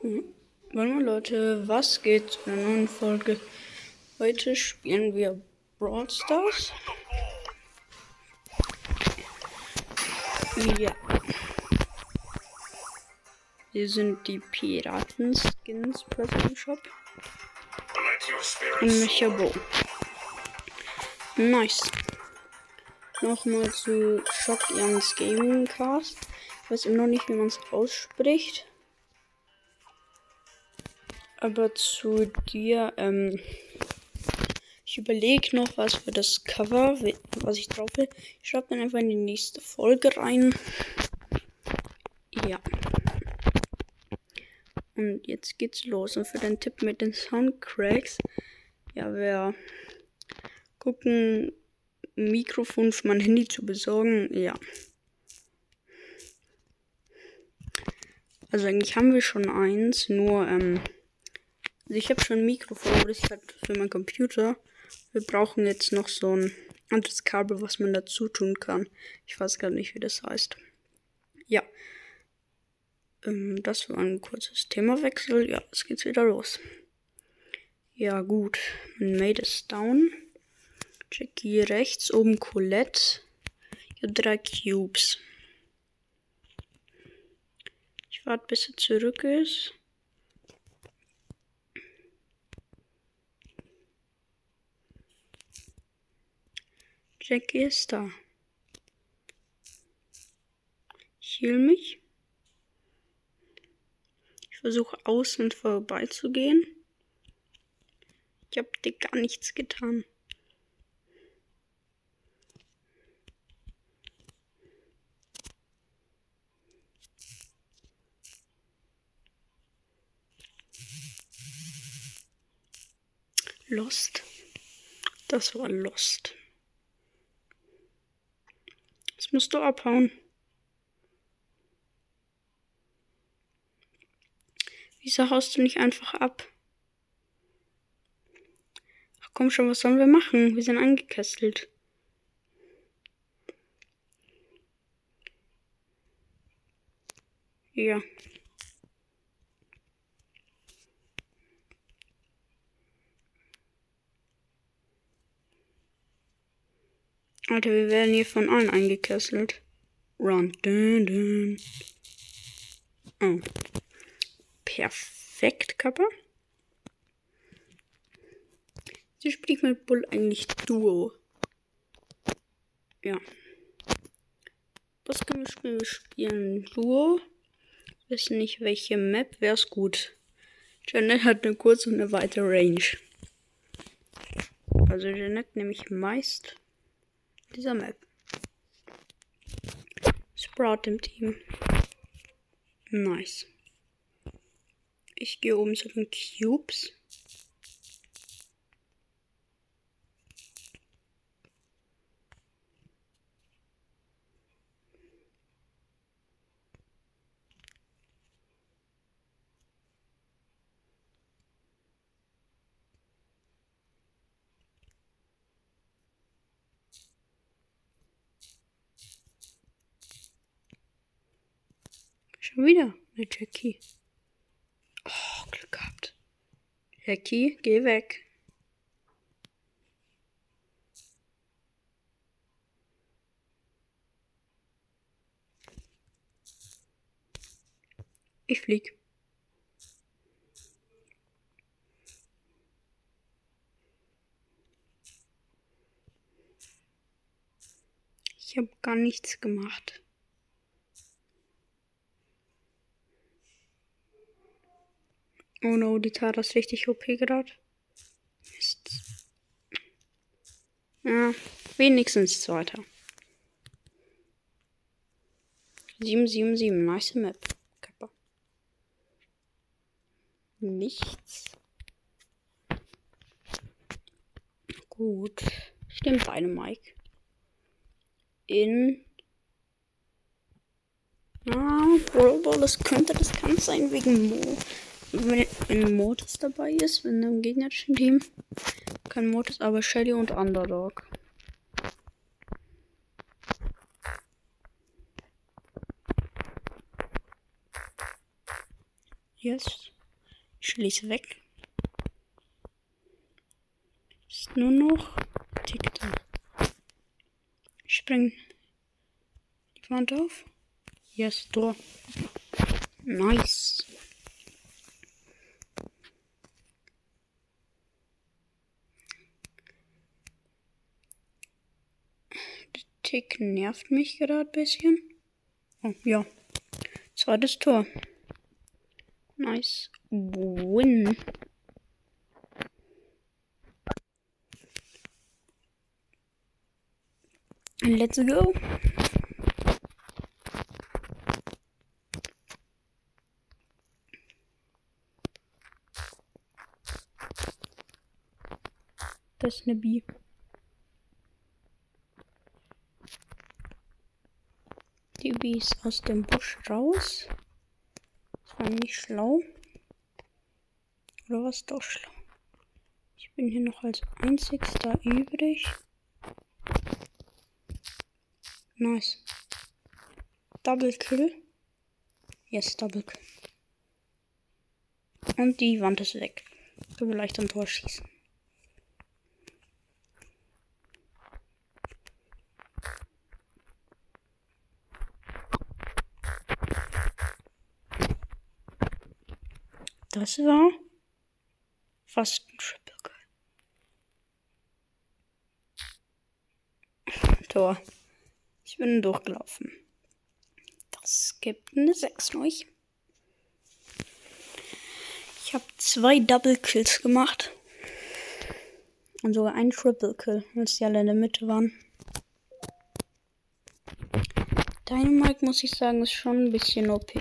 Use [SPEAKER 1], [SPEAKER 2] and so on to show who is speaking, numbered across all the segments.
[SPEAKER 1] Warte mal, Leute, was geht zu einer neuen Folge? Heute spielen wir Brawl Stars. Ja. Hier sind die Piraten-Skins Present Shop. Und Mechabo. Nice. Nochmal zu Shock Youngs Gaming Cast. Ich weiß immer noch nicht, wie man es ausspricht. Aber zu dir, ähm, ich überlege noch was für das Cover, was ich drauf will. Ich schreibe dann einfach in die nächste Folge rein. Ja. Und jetzt geht's los. Und für den Tipp mit den Soundcracks, ja, wer gucken, Mikrofon für mein Handy zu besorgen, ja. Also eigentlich haben wir schon eins, nur, ähm, also ich habe schon ein Mikrofon, aber das ist halt für meinen Computer. Wir brauchen jetzt noch so ein anderes Kabel, was man dazu tun kann. Ich weiß gar nicht, wie das heißt. Ja. Ähm, das war ein kurzes Themawechsel. Ja, jetzt geht's wieder los. Ja, gut. Made ist down. Jackie rechts, oben Colette. Ja, drei Cubes. Ich warte, bis er zurück ist. Jackie ist da. Ich heal mich. Ich versuche außen vorbeizugehen. Ich habe dir gar nichts getan. Lost. Das war Lost. Jetzt musst du abhauen. Wieso haust du nicht einfach ab? Ach komm schon, was sollen wir machen? Wir sind angekesselt. Ja. Alter, wir werden hier von allen eingekesselt. Run. Dun, dun. Oh. Perfekt, Kappa. Sie spielt mit Bull eigentlich Duo. Ja. Was können wir spielen? Wir spielen Duo. Wissen nicht, welche Map. Wäre es gut. Janet hat eine kurze und eine weite Range. Also Janet nehme ich meist dieser Map. Sprout im Team. Nice. Ich gehe oben zu den Cubes. Schon wieder eine Jackie. Oh, Glück gehabt. Jackie, geh weg. Ich flieg. Ich habe gar nichts gemacht. Oh no, die Tara ist richtig OP gerade. Mist. Ja, wenigstens zweiter. 777, nice Map. Kappa. Nichts. Gut. Stimmt beide, Mike. In. Ah, Ball, das könnte das kann sein wegen Mo wenn, wenn Mortis dabei ist, wenn im gegnerischen Team. Kein Mortis, aber Shelly und Underdog. Yes. Ich schließe weg. Ist nur noch TikTok. Ich spring die Wand auf. Yes, Tor. Nice. Tick nervt mich gerade ein bisschen. Oh, ja. Zweites Tor. Nice. Win. Let's go. Das ist eine B. Ist aus dem Busch raus. Das war nicht schlau. Oder was doch schlau? Ich bin hier noch als einzigster übrig. Nice. Double Kill. Yes, Double Kill. Und die Wand ist weg. Können wir leicht ein Tor schießen. Das war fast ein Triple Kill. Tor. Ich bin durchgelaufen. Das gibt eine 6 neu. Ich habe zwei Double Kills gemacht. Und sogar ein Triple Kill, weil die alle in der Mitte waren. Dynamite, muss ich sagen, ist schon ein bisschen OP.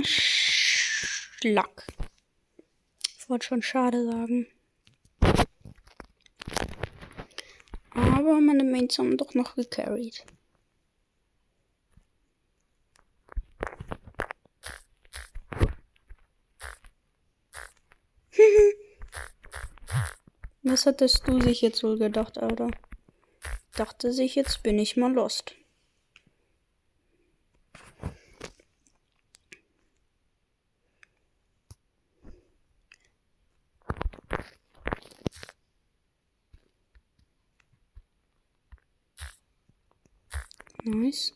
[SPEAKER 1] Schlag. Ich wollte schon schade sagen. Aber meine Mates haben doch noch gecarried. Was hattest du sich jetzt wohl gedacht, Alter? Dachte sich, jetzt bin ich mal lost. Nice.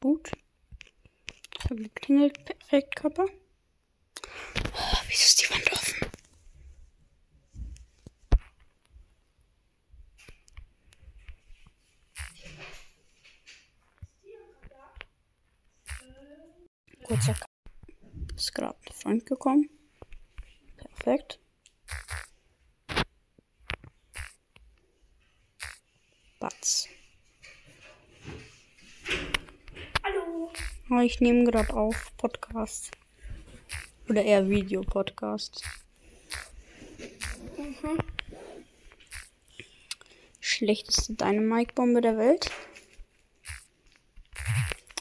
[SPEAKER 1] Gut. Ich habe geklingelt. Perfekt, Körper. Oh, wieso ist die Wand offen? Kurzer. Ist gerade ein Freund gekommen. Perfekt. Batz.
[SPEAKER 2] Hallo.
[SPEAKER 1] Ich nehme gerade auf Podcast. Oder eher Videopodcast.
[SPEAKER 2] Mhm.
[SPEAKER 1] Schlechteste Dynamite-Bombe der Welt.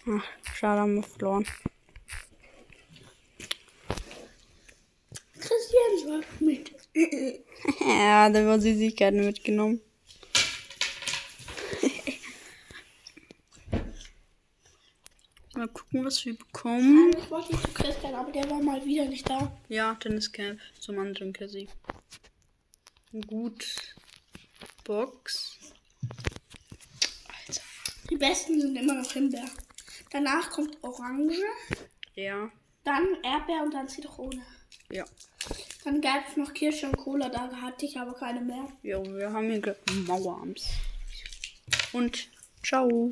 [SPEAKER 1] Ach, schade, haben wir verloren.
[SPEAKER 2] Christian war mit.
[SPEAKER 1] ja, da war Süßigkeiten mitgenommen. Mal gucken, was wir bekommen.
[SPEAKER 2] Ich wollte nicht zu Christian, aber der war mal wieder nicht da.
[SPEAKER 1] Ja, Tenniscamp zum anderen Cassie. Gut. Box. Alter.
[SPEAKER 2] Die besten sind immer noch Himbeer. Danach kommt Orange,
[SPEAKER 1] Ja.
[SPEAKER 2] dann Erdbeer und dann Zitrone.
[SPEAKER 1] Ja.
[SPEAKER 2] Dann gab es noch Kirsche und Cola, da hatte ich aber keine mehr.
[SPEAKER 1] Ja, wir haben hier Mauerarms. Und ciao.